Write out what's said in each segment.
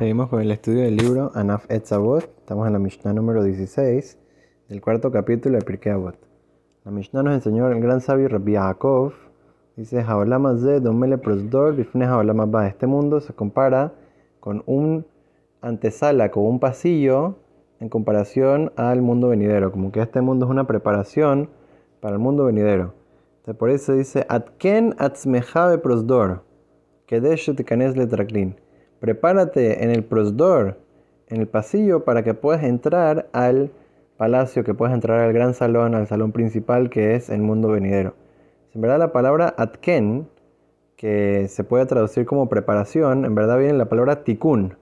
Seguimos con el estudio del libro Anaf Etzavot. Estamos en la Mishnah número 16 del cuarto capítulo de Pirkei Avot. La Mishnah nos enseñó el gran sabio Rabbi Yaakov. Dice, ze domele prosdor bifne. Este mundo se compara con un antesala, con un pasillo en comparación al mundo venidero. Como que este mundo es una preparación para el mundo venidero. Entonces, por eso dice, Atken atzmeja prosdor. Kedesh tikanes letraklin prepárate en el prosdor, en el pasillo, para que puedas entrar al palacio, que puedas entrar al gran salón, al salón principal que es el mundo venidero. En verdad la palabra atken, que se puede traducir como preparación, en verdad viene la palabra tikkun,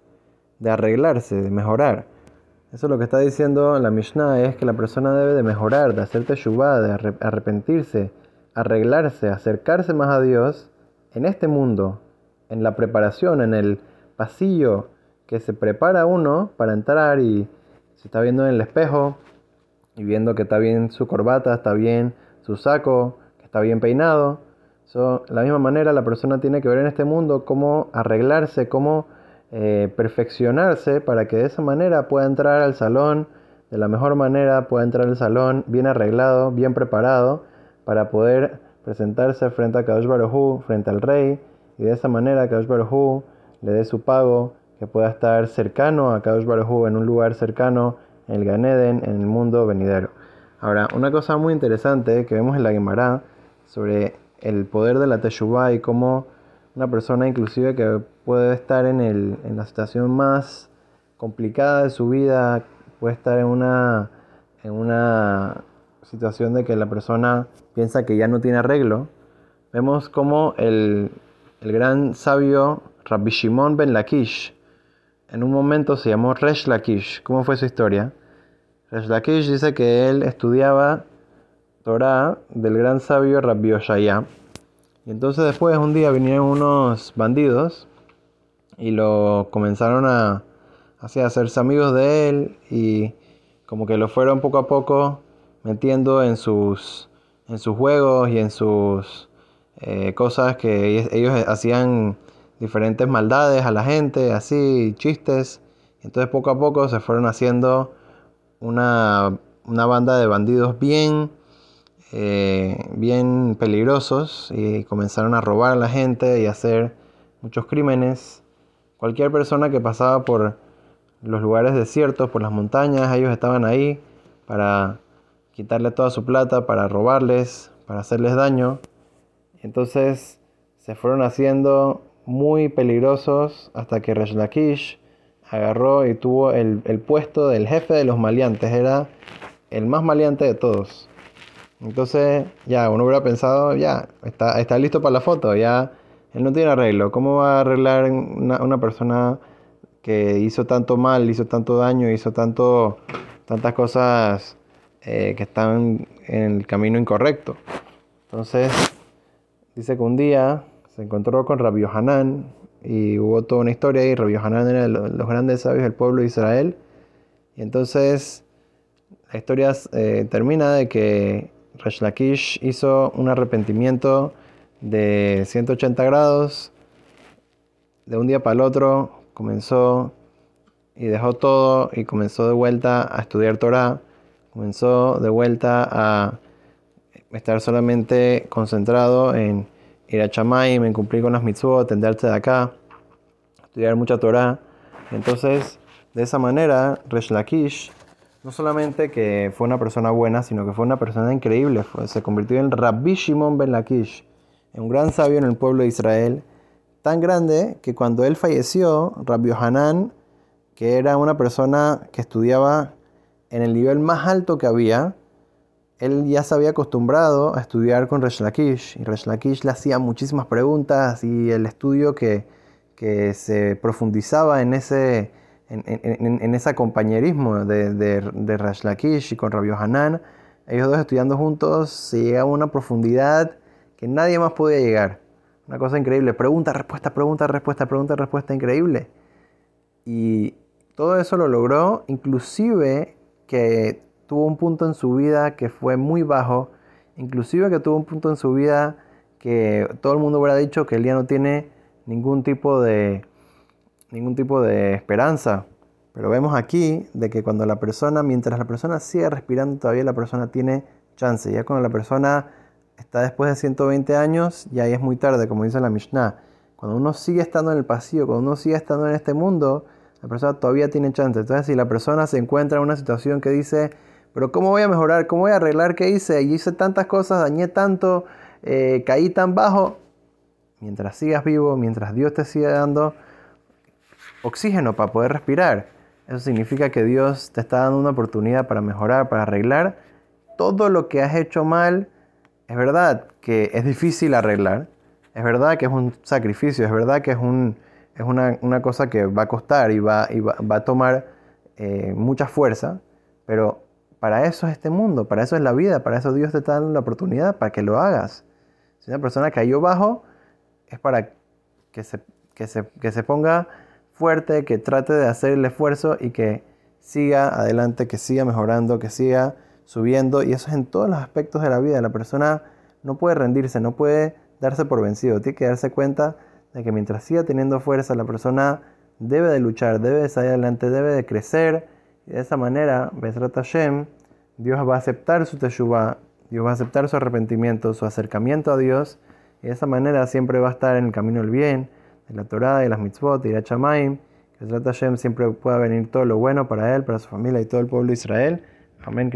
de arreglarse, de mejorar. Eso es lo que está diciendo la Mishnah, es que la persona debe de mejorar, de hacer teshuvah, de arrepentirse, arreglarse, acercarse más a Dios en este mundo, en la preparación, en el pasillo que se prepara uno para entrar y se está viendo en el espejo y viendo que está bien su corbata, está bien su saco, que está bien peinado. So, de la misma manera la persona tiene que ver en este mundo cómo arreglarse, cómo eh, perfeccionarse para que de esa manera pueda entrar al salón de la mejor manera, pueda entrar al salón bien arreglado, bien preparado para poder presentarse frente a Kadosh Baruj frente al rey y de esa manera Kadosh Baruj le dé su pago, que pueda estar cercano a Kadosh Baruj en un lugar cercano, en el Ganeden, en el mundo venidero. Ahora, una cosa muy interesante que vemos en la Gemara sobre el poder de la Teshuvah y cómo una persona inclusive que puede estar en, el, en la situación más complicada de su vida, puede estar en una, en una situación de que la persona piensa que ya no tiene arreglo, vemos como el, el gran sabio Rabbi Shimon ben Lakish, en un momento se llamó Resh Lakish. ¿Cómo fue su historia? Resh Lakish dice que él estudiaba Torah del gran sabio Rabbi Oshaya. Y entonces después un día vinieron unos bandidos y lo comenzaron a, hacerse amigos de él y como que lo fueron poco a poco metiendo en sus, en sus juegos y en sus eh, cosas que ellos hacían diferentes maldades a la gente, así, chistes. Entonces poco a poco se fueron haciendo una, banda de bandidos bien, eh, bien peligrosos y comenzaron a robar a la gente y hacer muchos crímenes. Cualquier persona que pasaba por los lugares desiertos, por las montañas, ellos estaban ahí para quitarle toda su plata, para robarles, para hacerles daño. Entonces se fueron haciendo muy peligrosos hasta que Resh Lakish agarró y tuvo el, puesto del jefe de los maleantes, era el más maleante de todos. Entonces, ya, uno hubiera pensado, ya, está, está listo para la foto, ya, él no tiene arreglo. ¿Cómo va a arreglar una, persona que hizo tanto mal, hizo tanto daño, hizo tanto, tantas cosas eh, que están en el camino incorrecto? Entonces, dice que un día se encontró con Rabbi Hanan y hubo toda una historia y Rabbi Hanan era de los grandes sabios del pueblo de Israel. Y entonces la historia eh, termina de que Resh Lakish hizo un arrepentimiento de 180 grados. De un día para el otro comenzó y dejó todo y comenzó de vuelta a estudiar Torah. Comenzó de vuelta a estar solamente concentrado en ir a Chamay, me cumplir con las mitzvot, atenderse de acá, estudiar mucha Torah. Entonces, de esa manera, Resh Lakish no solamente que fue una persona buena, sino que fue una persona increíble. se convirtió en Rabbi Shimon ben Lakish, un gran sabio en el pueblo de Israel, tan grande que cuando él falleció, Rabbi Hanan, que era una persona que estudiaba en el nivel más alto que había, él ya se había acostumbrado a estudiar con Resh Lakish y Resh Lakish le hacía muchísimas preguntas y el estudio que, que se profundizaba en ese, en, ese compañerismo de, de, Lakish y con Rabbi Hanan, ellos dos estudiando juntos se llegaba a una profundidad que nadie más podía llegar. Una cosa increíble, pregunta, respuesta, pregunta, respuesta, pregunta, respuesta, increíble. Y todo eso lo logró inclusive que tuvo un punto en su vida que fue muy bajo, inclusive que tuvo un punto en su vida que todo el mundo hubiera dicho que él ya no tiene ningún tipo de, ningún tipo de esperanza. Pero vemos aquí de que cuando la persona, mientras la persona sigue respirando, todavía la persona tiene chance. Ya cuando la persona está después de 120 años, ya es muy tarde, como dice la Mishnah. Cuando uno sigue estando en el pasillo, cuando uno sigue estando en este mundo, la persona todavía tiene chance. Entonces, si la persona se encuentra en una situación que dice, pero ¿cómo voy a mejorar? ¿Cómo voy a arreglar qué hice? Y hice tantas cosas, dañé tanto, eh, caí tan bajo. Mientras sigas vivo, mientras Dios te siga dando oxígeno para poder respirar, eso significa que Dios te está dando una oportunidad para mejorar, para arreglar todo lo que has hecho mal. Es verdad que es difícil arreglar, es verdad que es un sacrificio, es verdad que es, un, es una, cosa que va a costar y va, y va, a tomar eh, mucha fuerza, pero para eso es este mundo, para eso es la vida, para eso Dios te dando la oportunidad para que lo hagas. Si una persona cayó bajo, es para que se, que se, ponga fuerte, que trate de hacer el esfuerzo y que siga adelante, que siga mejorando, que siga subiendo. Y eso es en todos los aspectos de la vida. La persona no puede rendirse, no puede darse por vencido. Tiene que darse cuenta de que mientras siga teniendo fuerza, la persona debe de luchar, debe de salir adelante, debe de crecer y de esa manera, Besrat Hashem, Dios va a aceptar su teshuvah, Dios va a aceptar su arrepentimiento, su acercamiento a Dios, y de esa manera siempre va a estar en el camino del bien, de la Torah, y las mitzvot, y la chamaim, que Besrat Hashem siempre pueda venir todo lo bueno para él, para su familia y todo el pueblo de Israel. Amén.